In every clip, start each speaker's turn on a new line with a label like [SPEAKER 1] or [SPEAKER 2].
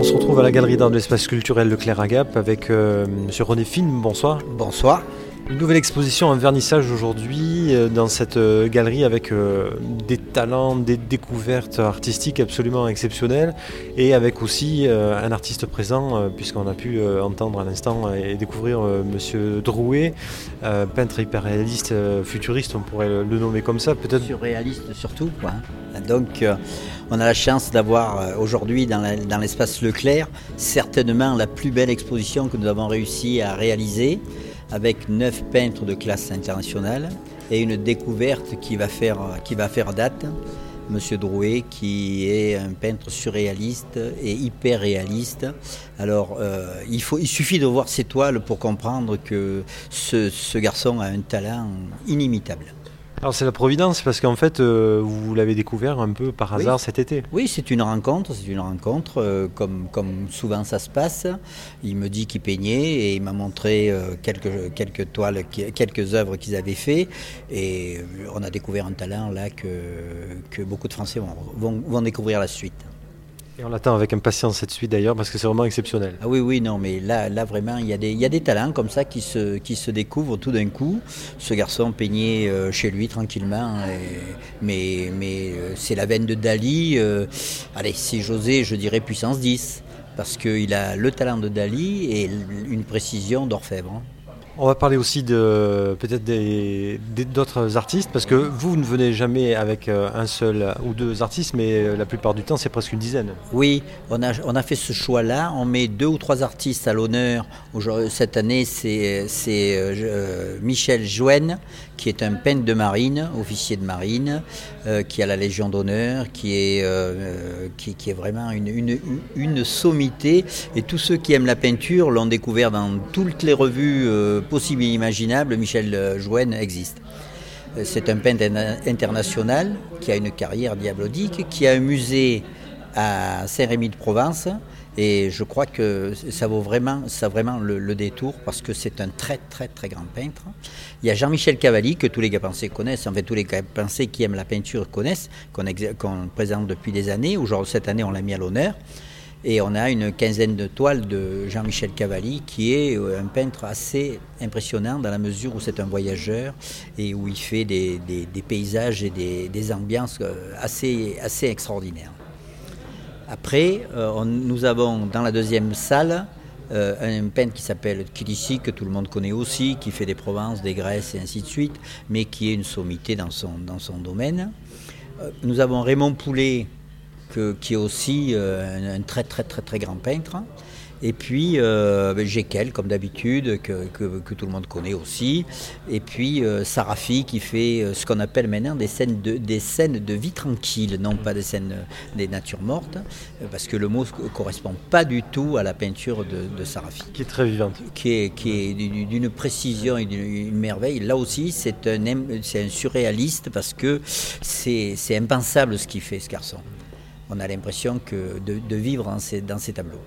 [SPEAKER 1] on se retrouve à la galerie d'art de l'espace culturel Leclerc Agap avec euh, M. René Film. Bonsoir.
[SPEAKER 2] Bonsoir.
[SPEAKER 1] Une nouvelle exposition, un vernissage aujourd'hui euh, dans cette euh, galerie avec des talents, des découvertes artistiques absolument exceptionnelles et avec aussi un artiste présent puisqu'on a pu entendre à l'instant et découvrir M. Drouet, peintre hyper réaliste, futuriste, on pourrait le nommer comme ça
[SPEAKER 2] peut-être. Surréaliste surtout. Quoi. Donc on a la chance d'avoir aujourd'hui dans l'espace Leclerc certainement la plus belle exposition que nous avons réussi à réaliser avec neuf peintres de classe internationale et une découverte qui va faire, qui va faire date. Monsieur Drouet, qui est un peintre surréaliste et hyper réaliste. Alors, euh, il, faut, il suffit de voir ses toiles pour comprendre que ce garçon a un talent inimitable.
[SPEAKER 1] Alors c'est la Providence parce qu'en fait euh, vous l'avez découvert un peu par hasard cet été.
[SPEAKER 2] Oui, c'est une rencontre, c'est une rencontre euh, comme, comme souvent ça se passe. Il me dit qu'il peignait et il m'a montré euh, quelques, quelques toiles, quelques œuvres qu'ils avaient fait et on a découvert un talent là que, que beaucoup de Français vont, vont découvrir la suite.
[SPEAKER 1] On l'attend avec impatience cette suite d'ailleurs parce que c'est vraiment exceptionnel.
[SPEAKER 2] Ah oui, oui, non, mais là, là vraiment, il y, a des, y a des talents comme ça qui se, qui se découvrent tout d'un coup. Ce garçon peignait euh, chez lui tranquillement, mais, mais euh, c'est la veine de Dali. Euh, allez, si j'osais, je dirais puissance 10, parce qu'il a le talent de Dali et une précision d'orfèvre.
[SPEAKER 1] On va parler aussi de peut-être d'autres artistes, parce que vous ne venez jamais avec euh, un seul ou deux artistes, mais euh, la plupart du temps c'est presque une dizaine.
[SPEAKER 2] Oui, on a, on a fait ce choix-là. On met deux ou trois artistes à l'honneur. Cette année, c'est euh, Michel Jouen, qui est un peintre de marine, officier de marine, qui a la Légion d'honneur, qui, est qui, est vraiment une, une, une, sommité. Et tous ceux qui aiment la peinture l'ont découvert dans toutes les revues possible et imaginable, Michel Jouen existe. Euh, c'est un peintre international qui a une carrière diabolique, qui a un musée à Saint-Rémy-de-Provence. Et je crois que ça vaut vraiment, ça vraiment le, détour parce que c'est un très très très grand peintre. Il y a Jean-Michel Cavalli que tous les gars pensés connaissent, en fait tous les gars pensés qui aiment la peinture connaissent, qu'on présente depuis des années. Aujourd'hui, cette année, on l'a mis à l'honneur. Et on a une quinzaine de toiles de Jean-Michel Cavalli, qui est euh, un peintre assez impressionnant dans la mesure où c'est un voyageur et où il fait des, paysages et des, ambiances euh, assez, assez extraordinaires. Après, euh, nous avons dans la deuxième salle un peintre qui s'appelle Kilissi, que tout le monde connaît aussi, qui fait des Provences, des Grèces et ainsi de suite, mais qui est une sommité dans son, dans son domaine. nous avons Raymond Poulet, qui est aussi euh, un, très très très très grand peintre. Et puis euh, ben, Jekyll, comme d'habitude, que, tout le monde connaît aussi. Et puis euh, Sarafi, qui fait euh, ce qu'on appelle maintenant des scènes, de, des scènes de vie tranquille, non pas des scènes des natures mortes, parce que le mot ne correspond pas du tout à la peinture de, de Sarafi.
[SPEAKER 1] Qui est très vivante.
[SPEAKER 2] Qui est, qui est d'une précision et d'une merveille. Là aussi, c'est un, un surréaliste parce que c'est impensable ce qu'il fait, ce garçon on a l'impression que de, vivre dans ces, tableaux.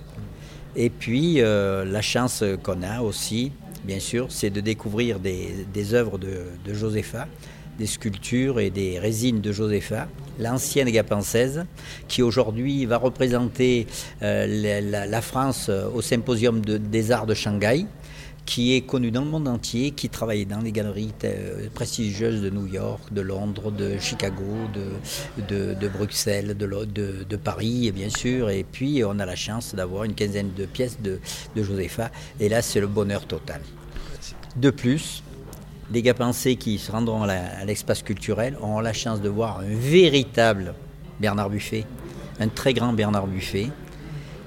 [SPEAKER 2] Et puis, euh, la chance qu'on a aussi, bien sûr, c'est de découvrir des, œuvres de, Josepha, des sculptures et des résines de Josepha, l'ancienne gapensaise, qui aujourd'hui va représenter euh, la, France au symposium des arts de Shanghai qui est connu dans le monde entier, qui travaille dans les galeries euh, prestigieuses de New York, de Londres, de Chicago, de, de, Bruxelles, de, de, Paris, bien sûr. Et puis, on a la chance d'avoir une quinzaine de pièces de, de Josepha. Et là, c'est le bonheur total. De plus, les gars pensés qui se rendront à l'espace culturel auront la chance de voir un véritable Bernard Buffet, un très grand Bernard Buffet,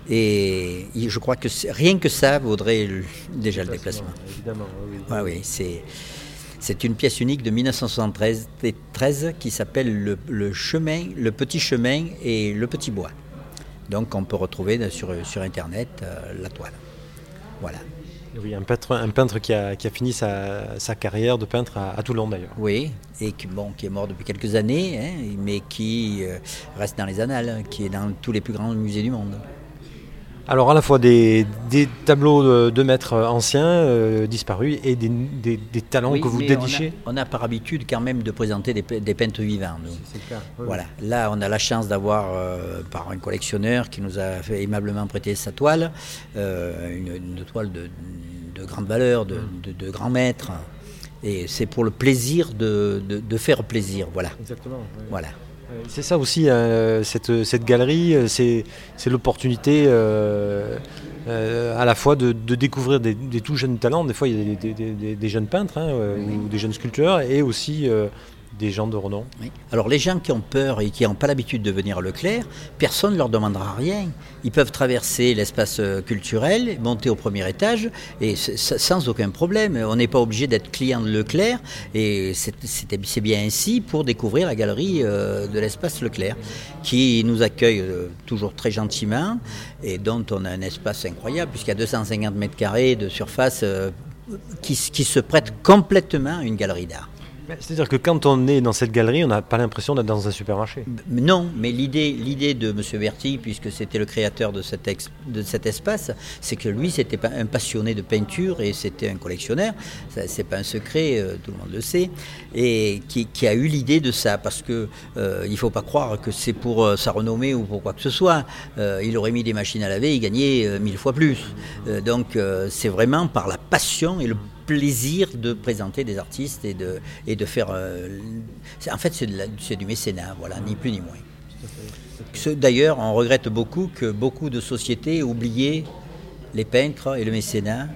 [SPEAKER 2] et je crois que rien que ça vaudrait déjà le déplacement.
[SPEAKER 1] Évidemment,
[SPEAKER 2] oui. oui c'est, c'est une pièce unique de 1973 qui s'appelle le, chemin, le petit chemin et le petit bois. Donc on peut retrouver sur, sur Internet euh, la toile. Voilà.
[SPEAKER 1] Oui, un peintre, un peintre qui, a, qui a fini sa, sa, carrière de peintre à, Toulon d'ailleurs.
[SPEAKER 2] Oui, et qui, bon, qui est mort depuis quelques années, hein, mais qui euh, reste dans les annales, qui est dans tous les plus grands musées du monde.
[SPEAKER 1] Alors à la fois des, tableaux de, maîtres anciens euh, disparus et des, talents que vous dédichez.
[SPEAKER 2] On a, par habitude quand même de présenter des, peintres vivants. Voilà. Là, on a la chance d'avoir euh, par un collectionneur qui nous a fait aimablement prêter sa toile, euh, une, toile de, grande valeur, de, de grands maîtres. Et c'est pour le plaisir de, faire plaisir. Voilà.
[SPEAKER 1] Exactement. Voilà. C'est ça aussi, euh, cette, galerie, euh, c'est l'opportunité euh, à la fois de, découvrir des, tout jeunes talents, des fois il y a des, jeunes peintres hein, ou des jeunes sculpteurs, et aussi des gens de renom.
[SPEAKER 2] Alors les gens qui ont peur et qui n'ont pas l'habitude de venir à Leclerc, personne ne leur demandera rien. Ils peuvent traverser l'espace euh, culturel, monter au premier étage et sans aucun problème. On n'est pas obligé d'être client de Leclerc et c'est bien ainsi pour découvrir la galerie euh, de l'espace Leclerc qui nous accueille euh, toujours très gentiment et dont on a un espace incroyable puisqu'il y a 250 mètres carrés de surface qui se prête complètement à une galerie d'art.
[SPEAKER 1] C'est-à-dire que quand on est dans cette galerie, on n'a pas l'impression d'être dans un supermarché.
[SPEAKER 2] Non, mais l'idée, de M. Berti, puisque c'était le créateur de cet, espace, c'est que lui, c'était un passionné de peinture et c'était un collectionneur. C'est pas un secret, euh, tout le monde le sait, et qui, a eu l'idée de ça, parce que euh, il faut pas croire que c'est pour euh, sa renommée ou pour quoi que ce soit. il aurait mis des machines à laver, il gagnait mille fois plus. donc c'est vraiment par la passion et le plaisir de présenter des artistes et de, et de faire. Euh, en fait, c'est du mécénat, voilà, ni plus ni moins. D'ailleurs, on regrette beaucoup que beaucoup de sociétés aient oublié les peintres et le mécénat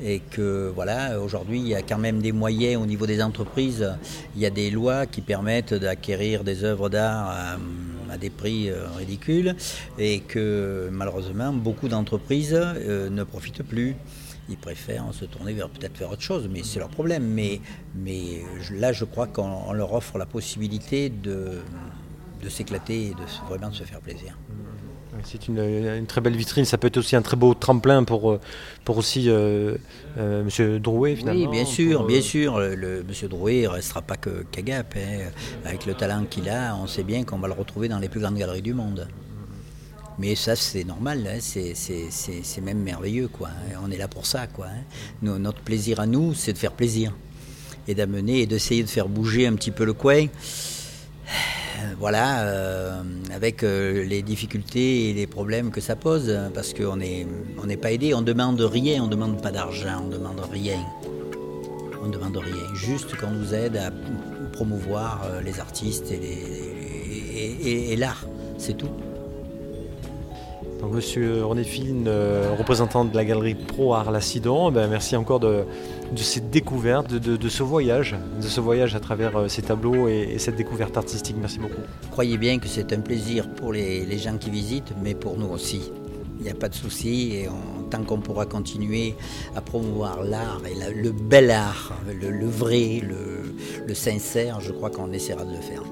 [SPEAKER 2] et que voilà, aujourd'hui il y a quand même des moyens au niveau des entreprises, il y a des lois qui permettent d'acquérir des œuvres d'art à, des prix euh, ridicules et que malheureusement beaucoup d'entreprises euh, ne profitent plus ils préfèrent se tourner vers peut-être vers autre chose, mais c'est leur problème. Mais, mais là, je crois qu'on leur offre la possibilité de, de s'éclater et de vraiment de se faire plaisir.
[SPEAKER 1] C'est une, très belle vitrine, ça peut être aussi un très beau tremplin pour, euh, pour aussi euh, euh, M. Drouet finalement.
[SPEAKER 2] Oui, bien sûr, bien sûr. Le, M. Drouet ne restera pas que Cagap. Hein. Avec le talent qu'il a, on sait bien qu'on va le retrouver dans les plus grandes galeries du monde. Mais ça, c'est normal, hein, c'est même merveilleux. Quoi, hein. On est là pour ça. Quoi, hein. notre plaisir à nous, c'est de faire plaisir. Et d'amener et d'essayer de faire bouger un petit peu le coin. Voilà, euh, avec euh, les difficultés et les problèmes que ça pose, parce qu'on n'est pas aidé, on demande rien, on demande pas d'argent, on demande rien. On demande rien, juste qu'on nous aide à promouvoir euh, les artistes et l'art, c'est tout.
[SPEAKER 1] Monsieur René Fine, euh, représentant de la galerie Pro Art Lacidon, ben, merci encore de, cette découverte, de, ce voyage, de ce voyage à travers euh, ces tableaux et, cette découverte artistique. Merci beaucoup.
[SPEAKER 2] Croyez bien que c'est un plaisir pour les, gens qui visitent, mais pour nous aussi. Il n'y a pas de souci et tant qu'on pourra continuer à promouvoir l'art et le bel art, le, vrai, le sincère, je crois qu'on essaiera de le faire.